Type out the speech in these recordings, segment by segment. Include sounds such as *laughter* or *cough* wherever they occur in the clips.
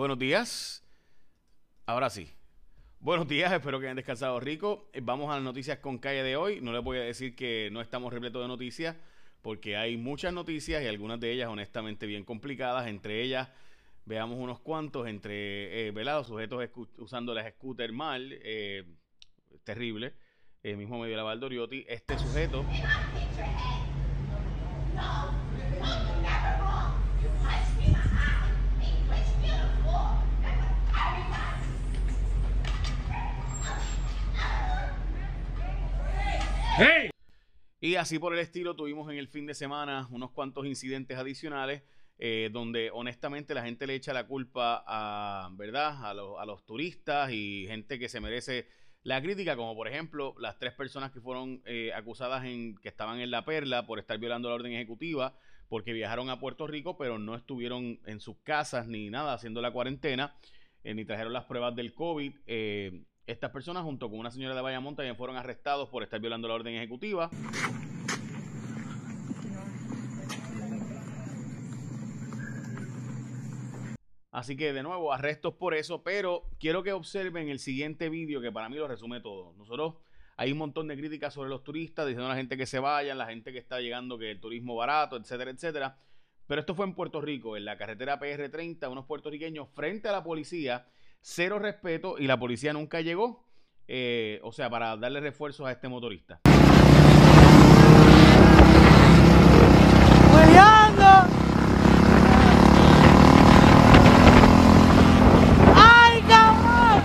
Buenos días. Ahora sí. Buenos días, espero que hayan descansado rico. Eh, Vamos a las noticias con calle de hoy. No les voy a decir que no estamos repletos de noticias, porque hay muchas noticias y algunas de ellas honestamente bien complicadas. Entre ellas, veamos unos cuantos, entre eh, ¿verdad? los sujetos usando las scooters mal, eh, terrible. El mismo medio la Valdoriotti. Este sujeto Y así por el estilo tuvimos en el fin de semana unos cuantos incidentes adicionales eh, donde honestamente la gente le echa la culpa a, ¿verdad? A los turistas y gente que se merece la crítica, como por ejemplo las tres personas que fueron eh, acusadas en que estaban en La Perla por estar violando la orden ejecutiva porque viajaron a Puerto Rico pero no estuvieron en sus casas ni nada haciendo la cuarentena eh, ni trajeron las pruebas del COVID. Eh, estas personas junto con una señora de Bayamón también fueron arrestados por estar violando la orden ejecutiva. Así que de nuevo, arrestos por eso, pero quiero que observen el siguiente vídeo que para mí lo resume todo. Nosotros hay un montón de críticas sobre los turistas, diciendo a la gente que se vayan, la gente que está llegando que el turismo barato, etcétera, etcétera. Pero esto fue en Puerto Rico, en la carretera PR30, unos puertorriqueños frente a la policía, cero respeto y la policía nunca llegó. eh, o sea, para darle refuerzos a este motorista. ¡Hueleando! ¡Ay, cabrón!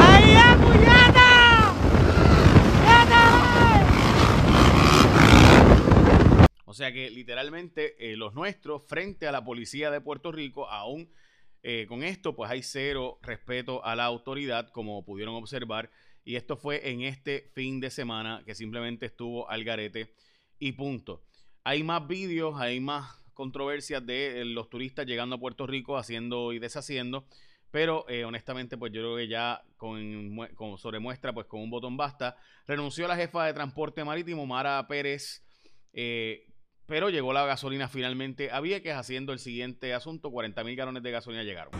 ¡Ay, ya, puñeta! ¡Puñeta! O sea que literalmente eh, los nuestros frente a la policía de Puerto Rico, aún eh, con esto, pues hay cero respeto a la autoridad, como pudieron observar. Y esto fue en este fin de semana que simplemente estuvo al garete y punto. Hay más vídeos, hay más controversias de eh, los turistas llegando a Puerto Rico haciendo y deshaciendo. Pero honestamente, pues yo creo que ya con, con sobre muestra, pues con un botón basta. Renunció la jefa de transporte marítimo, Mara Pérez, pero llegó la gasolina finalmente a Vieques haciendo el siguiente asunto. 40 mil galones de gasolina llegaron.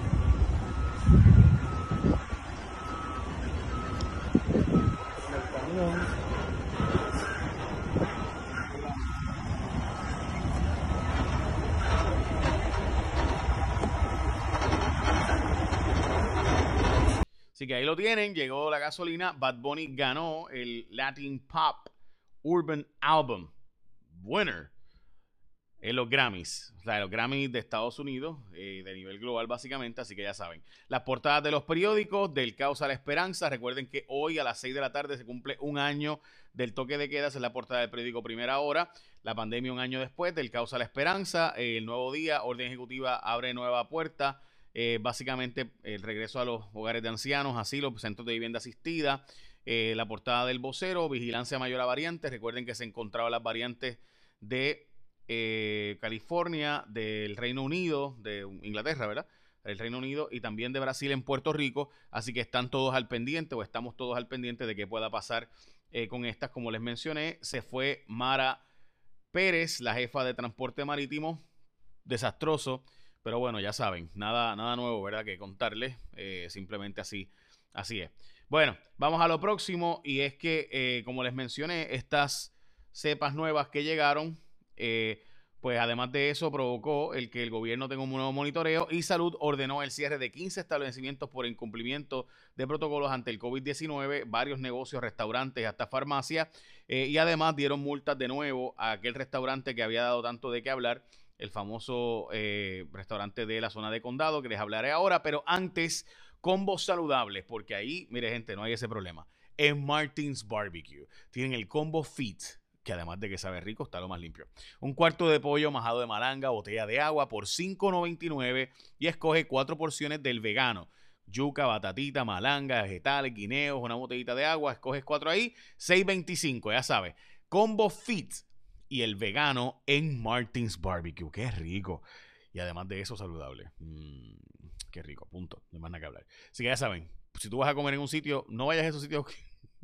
Así que ahí lo tienen, llegó la gasolina. Bad Bunny ganó el Latin Pop Urban Album Winner en los Grammys. Los Grammys de Estados Unidos, eh, de nivel global básicamente, así que ya saben. Las portadas de los periódicos, del Caos a la Esperanza. Recuerden que hoy a las 6 de la tarde se cumple un año del toque de quedas en la portada del periódico Primera Hora. La pandemia un año después, del Caos a la Esperanza. eh, el nuevo día, orden ejecutiva abre nueva puerta. Eh, básicamente el regreso a los hogares de ancianos, asilos, centros de vivienda asistida, la portada del vocero, vigilancia mayor a variantes. Recuerden que se encontraban las variantes de eh, California, del Reino Unido, de Inglaterra, ¿verdad? El Reino Unido y también de Brasil en Puerto Rico. Así que están todos al pendiente o estamos todos al pendiente de qué pueda pasar eh, con estas. Como les mencioné, se fue Mara Pérez, la jefa de transporte marítimo. Desastroso. Pero bueno, ya saben, nada, nada nuevo, ¿verdad? Que contarles. eh, simplemente así, así es. Bueno, vamos a lo próximo. Y es que, eh, como les mencioné, estas cepas nuevas que llegaron, eh, pues además de eso, provocó el que el gobierno tenga un nuevo monitoreo y Salud ordenó el cierre de 15 establecimientos por incumplimiento de protocolos ante el COVID-19, varios negocios, restaurantes, hasta farmacias. eh, y además dieron multas de nuevo a aquel restaurante que había dado tanto de qué hablar el famoso eh, restaurante de la zona de condado, que les hablaré ahora, pero antes, combos saludables, porque ahí, mire gente, no hay ese problema. En Martins Barbecue tienen el combo Fit, que además de que sabe rico, está lo más limpio. Un cuarto de pollo majado de malanga, botella de agua por $5.99 y escoge cuatro porciones del vegano. Yuca, batatita, malanga, vegetales, guineos, una botellita de agua, escoges cuatro ahí, $6.25, ya sabes. Combo Fit y el vegano en Martins Barbecue. Qué rico. Y además de eso, saludable. Mm, qué rico, punto. No hay más nada que hablar. Así que ya saben, si tú vas a comer en un sitio, no vayas a esos sitios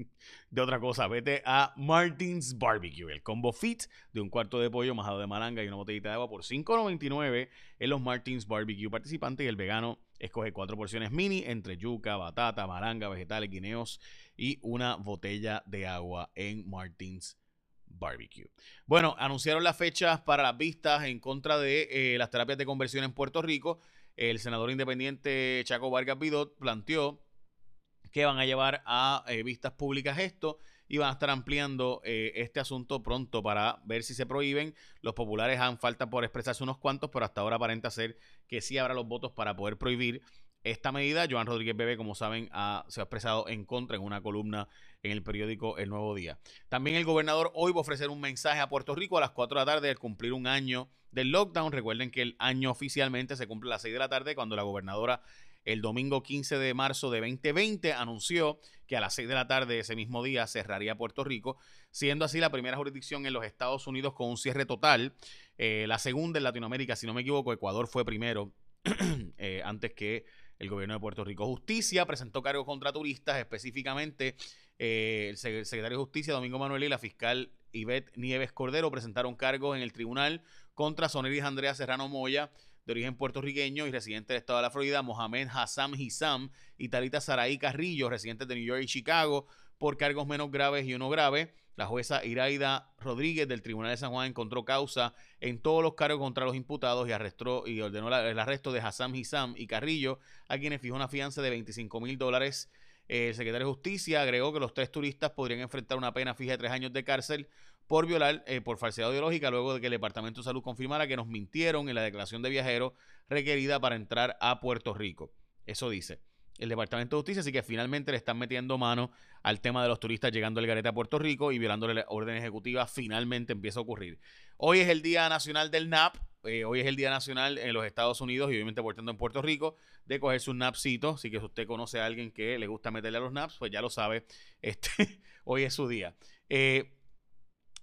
*laughs* de otra cosa, vete a Martins Barbecue, el combo fit de un cuarto de pollo majado de malanga y una botellita de agua por $5.99 en los Martins Barbecue participantes y el vegano escoge cuatro porciones mini entre yuca, batata, malanga, vegetales, guineos y una botella de agua en Martins Barbecue. Bueno, anunciaron las fechas para las vistas en contra de eh, las terapias de conversión en Puerto Rico. El senador independiente Chaco Vargas Vidot planteó que van a llevar a eh, vistas públicas esto y van a estar ampliando eh, este asunto pronto para ver si se prohíben. Los populares han falta por expresarse unos cuantos, pero hasta ahora aparenta ser que sí habrá los votos para poder prohibir esta medida. Joan Rodríguez Bebe, como saben, se ha expresado en contra en una columna en el periódico El Nuevo Día. También el gobernador hoy va a ofrecer un mensaje a Puerto Rico a las 4 de la tarde al cumplir un año del lockdown. Recuerden que el año oficialmente se cumple a las 6 de la tarde cuando la gobernadora el domingo 15 de marzo de 2020 anunció que a las 6 de la tarde de ese mismo día cerraría Puerto Rico, siendo así la primera jurisdicción en los Estados Unidos con un cierre total. Eh, la segunda en Latinoamérica, si no me equivoco, Ecuador fue primero *clears throat* eh, antes que el gobierno de Puerto Rico. Justicia presentó cargos contra turistas, específicamente eh, el secretario de Justicia, Domingo Manuel, y la fiscal Ivette Nieves Cordero presentaron cargos en el tribunal contra Soneris Andrea Serrano Moya, de origen puertorriqueño y residente del estado de la Florida, Mohamed Hassam Hissam y Tarita Saraí Carrillo, residentes de New York y Chicago, por cargos menos graves y uno grave. La jueza Iraida Rodríguez del Tribunal de San Juan encontró causa en todos los cargos contra los imputados y arrestó y ordenó el arresto de Hassam Hissam y Carrillo, a quienes fijó una fianza de 25 mil dólares. El secretario de Justicia agregó que los tres turistas podrían enfrentar una pena fija de tres años de cárcel por violar, eh, por falsedad ideológica, luego de que el Departamento de Salud confirmara que nos mintieron en la declaración de viajero requerida para entrar a Puerto Rico. Eso dice el Departamento de Justicia, así que finalmente le están metiendo mano al tema de los turistas llegando al garete a Puerto Rico y violándole la orden ejecutiva, finalmente empieza a ocurrir. Hoy es el Día Nacional del NAP, eh, hoy es el Día Nacional en los Estados Unidos y obviamente portando en Puerto Rico de cogerse un napcito, así que si usted conoce a alguien que le gusta meterle a los naps, pues ya lo sabe, este, *laughs* hoy es su día. Eh,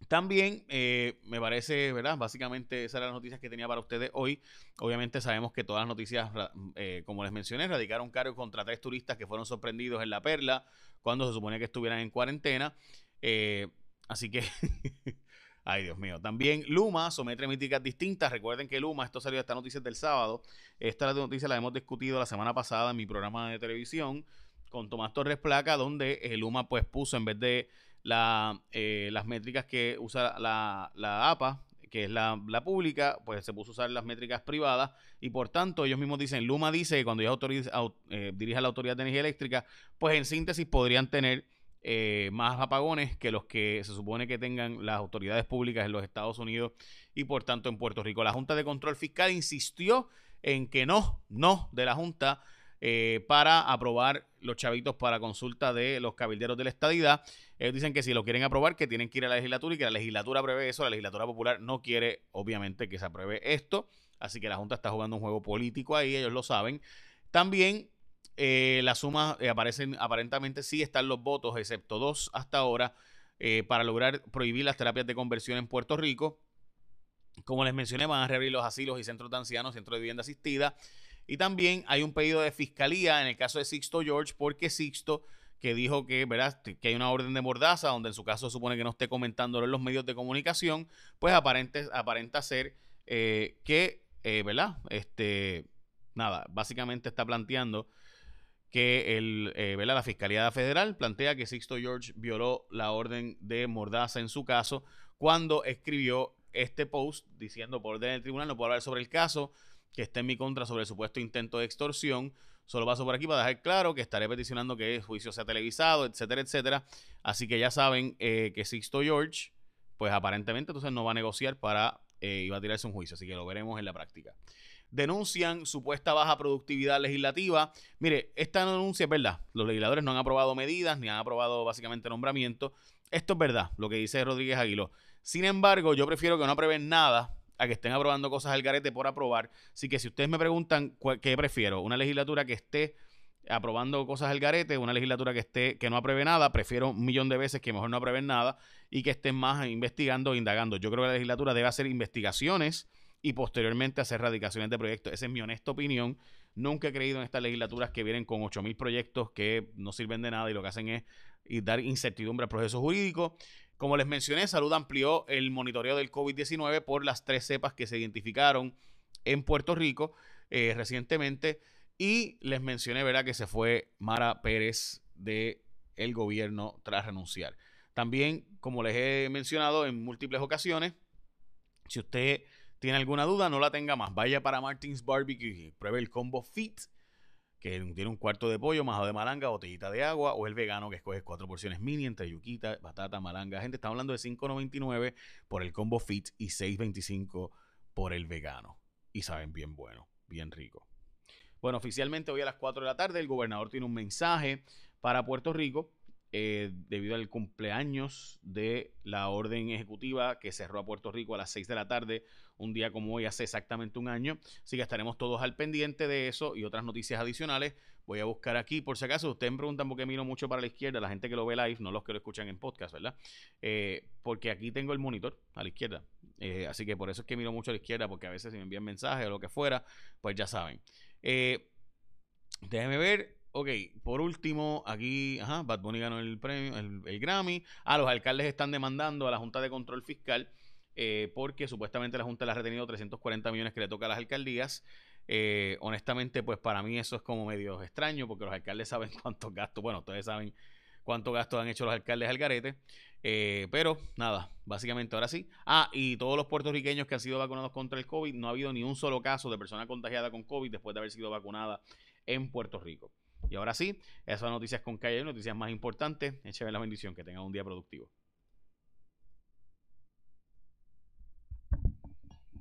también eh, me parece, ¿verdad? Básicamente esas eran las noticias que tenía para ustedes hoy. Obviamente sabemos que todas las noticias, eh, como les mencioné, radicaron cargo contra tres turistas que fueron sorprendidos en La Perla cuando se suponía que estuvieran en cuarentena. Eh, así que, *laughs* ay Dios mío. También Luma somete críticas distintas. Recuerden que Luma, esto salió esta noticia del sábado. Esta noticia la hemos discutido la semana pasada en mi programa de televisión con Tomás Torres Placa, donde Luma pues puso en vez de eh, las métricas que usa la, la APA, que es la, pública, pues se puso a usar las métricas privadas y por tanto ellos mismos dicen, Luma dice que cuando ellos eh, dirige a la Autoridad de Energía Eléctrica, pues en síntesis podrían tener eh, más apagones que los que se supone que tengan las autoridades públicas en los Estados Unidos y por tanto en Puerto Rico. La Junta de Control Fiscal insistió en que no, no de la Junta eh, para aprobar los chavitos para consulta de los cabilderos de la estadidad. Ellos dicen que si lo quieren aprobar, que tienen que ir a la legislatura y que la legislatura apruebe eso. La legislatura popular no quiere, obviamente, que se apruebe esto. Así que la Junta está jugando un juego político ahí, ellos lo saben. También eh, las sumas eh, aparecen, aparentemente sí están los votos, excepto dos hasta ahora, para lograr prohibir las terapias de conversión en Puerto Rico. Como les mencioné, van a reabrir los asilos y centros de ancianos, centros de vivienda asistida. Y también hay un pedido de fiscalía en el caso de Sixto George, porque Sixto, que dijo que, ¿verdad? que hay una orden de mordaza, donde en su caso supone que no esté comentándolo en los medios de comunicación, pues aparente, aparenta ser eh, que, eh, ¿verdad? Este, nada, básicamente está planteando que el, eh, ¿verdad? la Fiscalía Federal plantea que Sixto George violó la orden de mordaza en su caso cuando escribió este post diciendo por orden del tribunal no puedo hablar sobre el caso que esté en mi contra sobre el supuesto intento de extorsión. Solo paso por aquí para dejar claro que estaré peticionando que el juicio sea televisado, etcétera, etcétera. Así que ya saben eh, que Sixto George, pues aparentemente entonces no va a negociar para eh, a tirarse un juicio, así que lo veremos en la práctica. Denuncian supuesta baja productividad legislativa. Mire, esta denuncia es verdad. Los legisladores no han aprobado medidas ni han aprobado básicamente nombramientos. Esto es verdad, lo que dice Rodríguez Aguiló. Sin embargo, yo prefiero que no aprueben nada a que estén aprobando cosas al garete por aprobar. Así que si ustedes me preguntan qué prefiero, una legislatura que esté aprobando cosas al garete, una legislatura que esté que no apruebe nada, prefiero un millón de veces que mejor no aprueben nada y que estén más investigando o indagando. Yo creo que la legislatura debe hacer investigaciones y posteriormente hacer radicaciones de proyectos. Esa es mi honesta opinión. Nunca he creído en estas legislaturas que vienen con 8.000 proyectos que no sirven de nada y lo que hacen es dar incertidumbre al proceso jurídico. Como les mencioné, Salud amplió el monitoreo del COVID-19 por las tres cepas que se identificaron en Puerto Rico eh, recientemente. Y les mencioné, ¿verdad?, que se fue Mara Pérez de el gobierno tras renunciar. También, como les he mencionado en múltiples ocasiones, si usted tiene alguna duda, no la tenga más. Vaya para Martins Barbecue pruebe el combo Fit que tiene un cuarto de pollo, majado de malanga, botellita de agua, o el vegano que escoges cuatro porciones mini entre yuquita, batata, malanga. Gente, está hablando de 5.99 por el combo fit y 6.25 por el vegano. Y saben bien bueno, bien rico. Bueno, oficialmente hoy a las 4 de la tarde el gobernador tiene un mensaje para Puerto Rico eh, debido al cumpleaños de la orden ejecutiva que cerró a Puerto Rico a las 6 de la tarde, un día como hoy hace exactamente un año. Así que estaremos todos al pendiente de eso y otras noticias adicionales. Voy a buscar aquí, por si acaso, ustedes me preguntan por qué miro mucho para la izquierda, la gente que lo ve live, no los que lo escuchan en podcast, ¿verdad? Eh, porque aquí tengo el monitor a la izquierda. Eh, así que por eso es que miro mucho a la izquierda, porque a veces si me envían mensajes o lo que fuera, pues ya saben. déjenme ver, Ok, por último, aquí, ajá, Bad Bunny ganó el premio, el, Grammy. Ah, los alcaldes están demandando a la Junta de Control Fiscal eh, porque supuestamente la Junta le ha retenido 340 millones que le toca a las alcaldías. Eh, honestamente, pues para mí eso es como medio extraño porque los alcaldes *laughs* saben cuántos gastos, bueno, ustedes saben cuántos gastos han hecho los alcaldes al garete. Eh, pero nada, básicamente ahora sí. Ah, y todos los puertorriqueños que han sido vacunados contra el COVID, no ha habido ni un solo caso de persona contagiada con COVID después de haber sido vacunada en Puerto Rico. Y ahora sí, esas noticias con calle, noticias más importantes. Écheme la bendición, que tengan un día productivo.